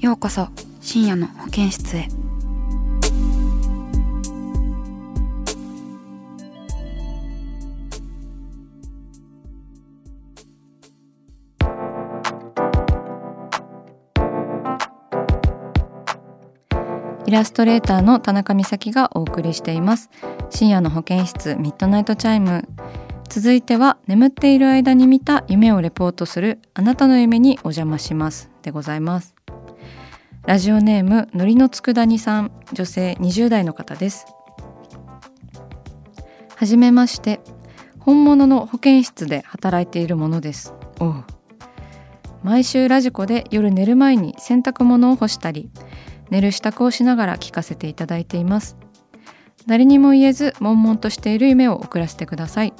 ようこそ深夜の保健室へ。イラストレーターの田中美咲がお送りしています。深夜の保健室ミッドナイトチャイム。続いては眠っている間に見た夢をレポートするあなたの夢にお邪魔します。でございます。ラジオネームのりのつくだにさん。女性20代の方です。はじめまして。本物の保健室で働いているものです。お毎週ラジコで夜寝る前に洗濯物を干したり寝る支度をしながら聞かせていただいています。誰にも言えず悶々としている夢を送らせてください。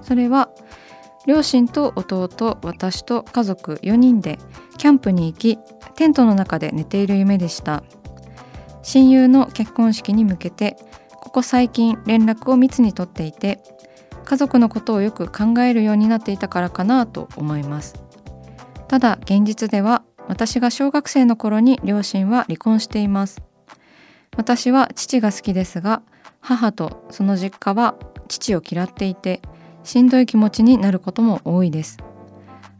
それは両親と弟私と家族4人でキャンプに行きテントの中で寝ている夢でした。親友の結婚式に向けてここ最近連絡を密に取っていて家族のことをよく考えるようになっていたからかなと思います。ただ現実では私が小学生の頃に両親は離婚しています。私は父が好きですが母とその実家は父を嫌っていてしんどい気持ちになることも多いです。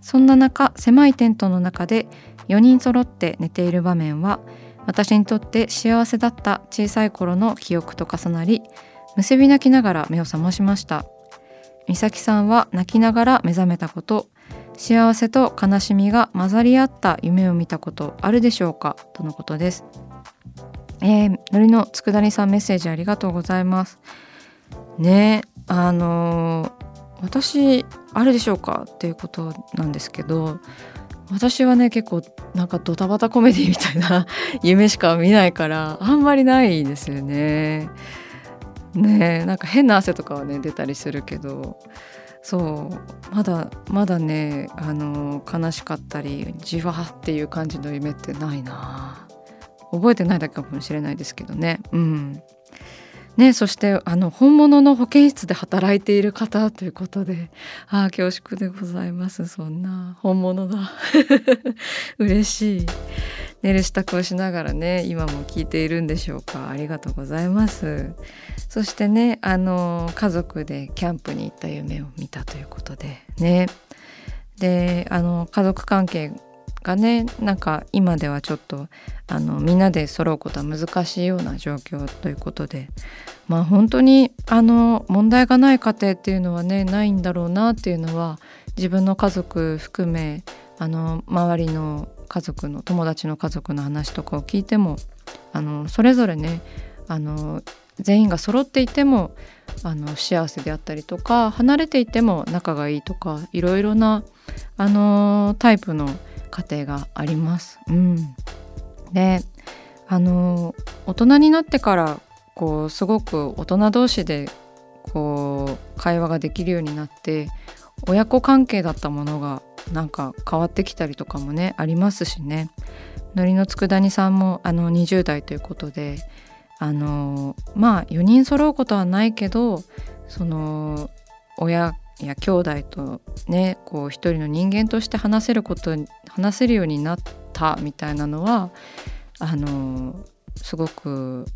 そんな中狭いテントの中で4人揃って寝ている場面は私にとって幸せだった小さい頃の記憶と重なりむせび泣きながら目を覚ましました。美咲さんは泣きながら目覚めたこと幸せと悲しみが混ざり合った夢を見たことあるでしょうか？とのことです。えー、のりのつくだりさんメッセージありがとうございます。ねあのー私あるでしょうか？っていうことなんですけど私はね結構なんかドタバタコメディみたいな 夢しか見ないからあんまりないですよね。ねなんか変な汗とかはね出たりするけどそうまだまだねあの悲しかったりじわっていう感じの夢ってないな。覚えてないだけかもしれないですけどね。うん。ね、そしてあの本物の保健室で働いている方ということでああ恐縮でございます。そんな本物だ 嬉しい。寝る支度をしながらね今も聞いているんでしょうか。ありがとうございます。そしてねあの家族でキャンプに行った夢を見たということでね。であの家族関係がねなんか今ではちょっとあのみんなで揃うことは難しいような状況ということでまあ本当にあの問題がない家庭っていうのはねないんだろうなっていうのは自分の家族含めあの周りの家族の友達の家族の話とかを聞いてもあのそれぞれねあの全員が揃っていてもあの幸せであったりとか離れていても仲がいいとかいろいろなあのタイプの家庭があります。うん、であの大人になってからこうすごく大人同士でこう会話ができるようになって親子関係だったものがなんか変わってきたりとかもねありますしねのりのつくだ煮さんもあの20代ということであのまあ4人揃うことはないけどその親いや兄弟とねこう一人の人間として話せること話せるようになったみたいなのはあのすごく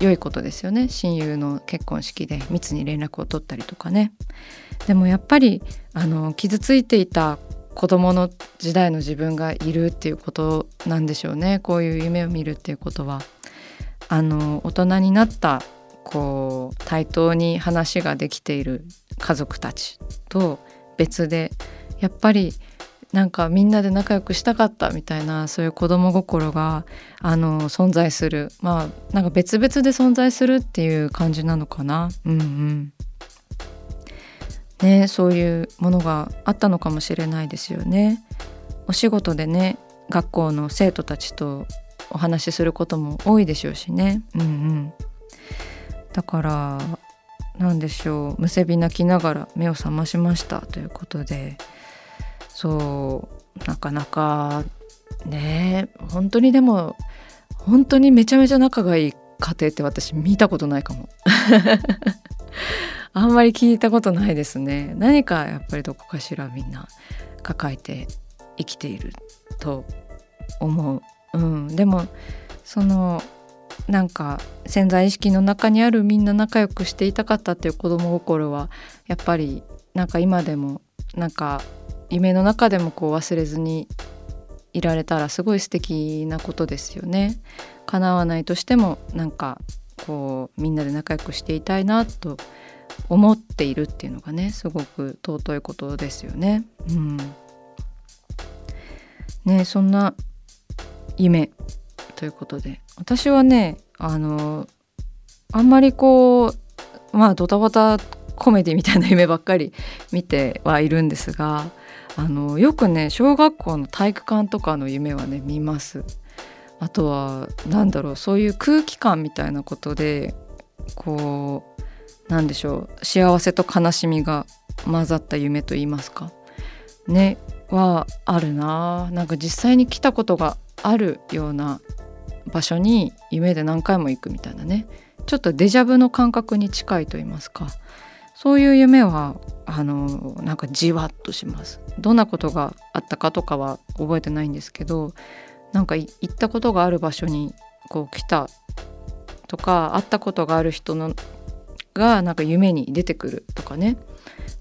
良いことですよね。親友の結婚式で密に連絡を取ったりとかね。でもやっぱりあの傷ついていた子供の時代の自分がいるっていうことなんでしょうね。こういう夢を見るっていうことは。あの大人になったこう対等に話ができている家族たちと別でやっぱりなんかみんなで仲良くしたかったみたいなそういう子供心があの存在するまあなんか別々で存在するっていう感じなのかな？うんうん。ねそういうものがあったのかもしれないですよね。お仕事でね学校の生徒たちとお話しすることも多いでしょうしね。うんうん。だから何でしょうむせび泣きながら目を覚ましましたということで。そうなかなかね本当にでも本当にめちゃめちゃ仲がいい家庭って私見たことないかも。あんまり聞いたことないですね。何かやっぱりどこかしらみんな抱えて生きていると思う、うん、でもそのなんか潜在意識の中にあるみんな仲良くしていたかったっていう子供心はやっぱりなんか今でもなんか夢の中でもこう忘れずにいられたらすごい素敵なことですよね。叶わないとしてもなんかこうみんなで仲良くしていたいなと思っているっていうのがねすごく尊いことですよね。うん、ねそんな夢ということで私はねあのあんまりこうまあドタバタコメディみたいな夢ばっかり見てはいるんですがあのよくね小学校の体育館とかの夢はね見ます。あとは何だろうそういう空気感みたいなことでこうなんでしょう幸せと悲しみが混ざった夢と言いますかねはあるななんか実際に来たことがあるような場所に夢で何回も行くみたいなね。ちょっとデジャブの感覚に近いと言いますか。そういう夢はあのなんかじわっとします。どんなことがあったかとかは覚えてないんですけどなんか行ったことがある場所にこう来たとか会ったことがある人のがなんか夢に出てくるとかね。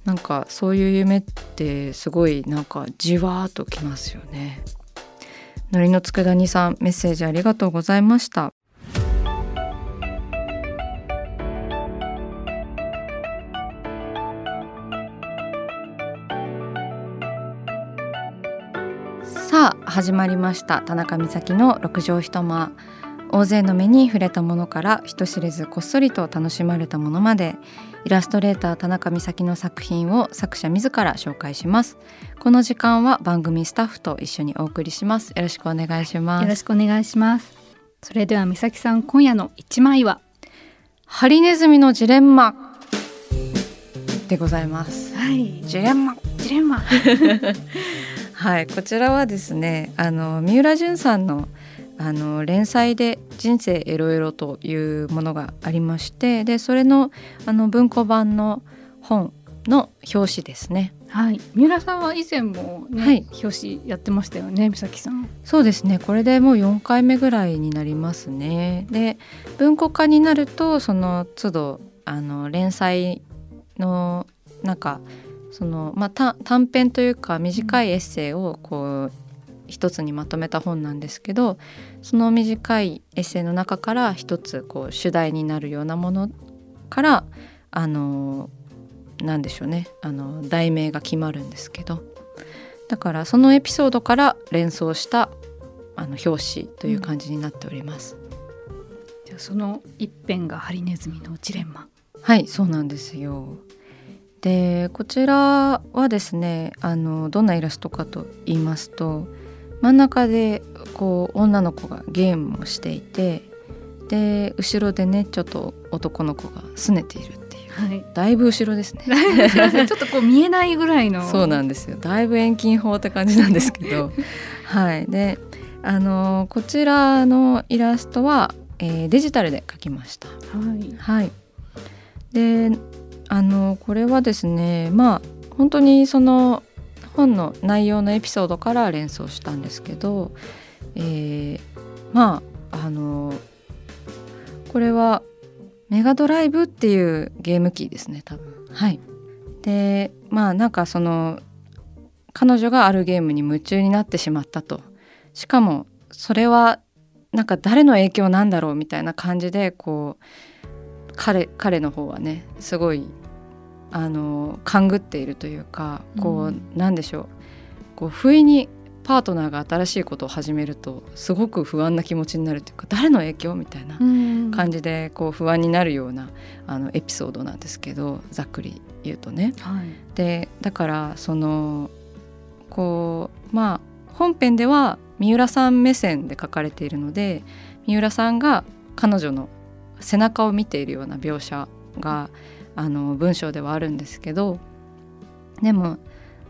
なんかそういう夢ってすごいなんかじわーっときますよね。のりの佃煮さんメッセージありがとうございました。さあ始まりました。田中美咲の六畳一間。大勢の目に触れたものから人知れずこっそりと楽しまれたものまでイラストレーター田中美咲の作品を作者自ら紹介します。この時間は番組スタッフと一緒にお送りします。よろしくお願いします。よろしくお願いします。それでは美咲さん今夜の一枚は？ハリネズミのジレンマ。でございます。はい。ジレンマ。ジレンマ。はい。こちらはですねあの三浦淳さんのあの連載で「人生エロエロ」というものがありましてでそれのあの文庫版の本の表紙ですね。はい、三浦さんは以前もね、はい、表紙やってましたよね、美咲さん。そうですね。これでもう4回目ぐらいになりますね。で、文庫化になるとその都度あの連載のなんかそのまあ短編というか短いエッセイをこう一つにまとめた本なんですけどその短いエッセイの中から一つこう主題になるようなものからあのなんでしょうねあの題名が決まるんですけどだからそのエピソードから連想したあの表紙という感じになっております。うん、じゃあその一編がハリネズミのジレンマ。はいそうなんですよ。でこちらはですねあのどんなイラストかと言いますと真ん中でこう女の子がゲームをしていてで後ろでねちょっと男の子が拗ねているっていう、はい、だいぶ後ろですね。ちょっとこう見えないぐらいの。そうなんですよ。だいぶ遠近法って感じなんですけど。はい。であのこちらのイラストは、えー、デジタルで描きました。はい、はい、であのこれはですねまあ本当にその本の内容のエピソードから連想したんですけど、えー、まああのこれはメガドライブっていうゲーム機ですね多分。はい、でまあなんかその彼女があるゲームに夢中になってしまったとしかもそれはなんか誰の影響なんだろうみたいな感じでこう彼彼の方はねすごいあの勘ぐっているというかこう、んでしょう。こう不意にパートナーが新しいことを始めるとすごく不安な気持ちになるというか誰の影響みたいな感じでこう不安になるようなあのエピソードなんですけどざっくり言うとね。はい、でだからそのこうまあ本編では三浦さん目線で書かれているので三浦さんが彼女の背中を見ているような描写があの文章ではあるんですけどでも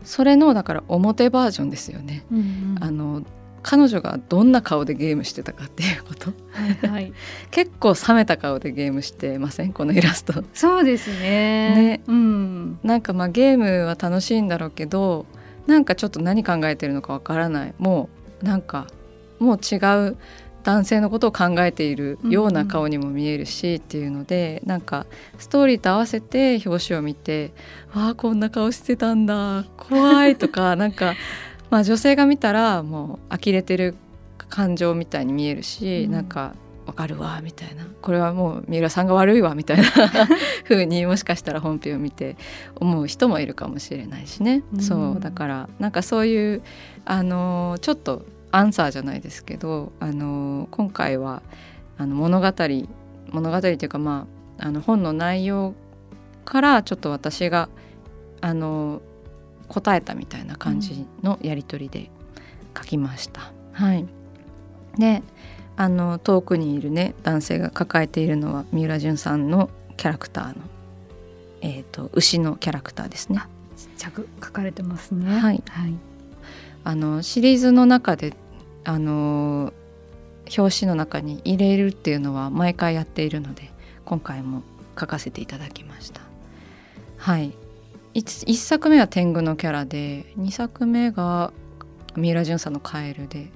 それのだから表バージョンですよね。うんうん、あの彼女がどんな顔でゲームしてたかっていうこと、はいはい、結構冷めた顔でゲームしてません？このイラスト。そうですね。ね、うん、なんかまあゲームは楽しいんだろうけどなんかちょっと何考えてるのかわからない。もうなんかもう違う男性のことを考えているような顔にも見えるしっていうので、うん、なんかストーリーと合わせて表紙を見て「ああこんな顔してたんだ怖い」とか なんか、まあ、女性が見たらもう呆れてる感情みたいに見えるし、うん、なんかわかるわみたいな。これはもう三浦さんが悪いわみたいな 風にもしかしたら本編を見て思う人もいるかもしれないしね、うん、そうだからなんかそういうあのちょっとアンサーじゃないですけどあの今回はあの物語物語というかまああの本の内容からちょっと私があの答えたみたいな感じのやり取りで書きました。うん、はい、であの遠くにいるね男性が抱えているのは三浦淳さんのキャラクターの、えーと、牛のキャラクターですね。ちっちゃく書かれてますね。はい、はいあのシリーズの中であの表紙の中に入れるっていうのは毎回やっているので今回も書かせていただきました。はい 1, 1作目は天狗のキャラで2作目が三浦淳さんのカエルで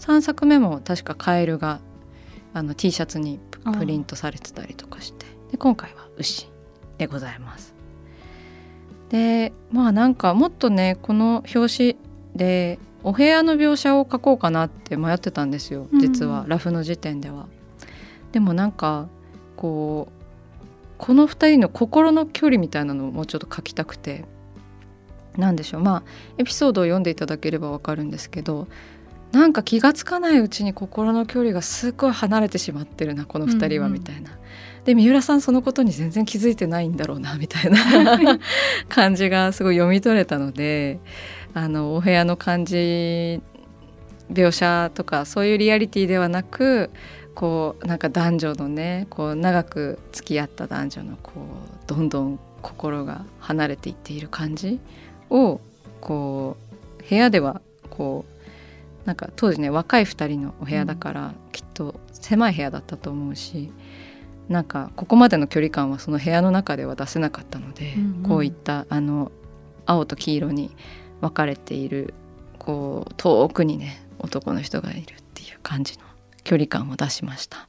3作目も確かカエルがあの T シャツにプリントされてたりとかしてで今回は牛でございます。でまあなんかもっとねこの表紙でお部屋の描写を描こうかなって迷ってたんですよ実は、ラフの時点では。でもなんかこうこの2人の心の距離みたいなのをもうちょっと書きたくて何でしょうまあエピソードを読んでいただければ分かるんですけどなんか気が付かないうちに心の距離がすごい離れてしまってるなこの2人はみたいな。うんうん、で三浦さんそのことに全然気づいてないんだろうなみたいな 感じがすごい読み取れたのであのお部屋の感じ描写とかそういうリアリティではなくこうなんか男女のねこう長く付き合った男女のこうどんどん心が離れていっている感じをこう部屋ではこうなんか当時ね若い2人のお部屋だから、きっと狭い部屋だったと思うしなんかここまでの距離感はその部屋の中では出せなかったので、うんうん、こういったあの青と黄色に分かれているこう遠くにね男の人がいるっていう感じの距離感を出しました。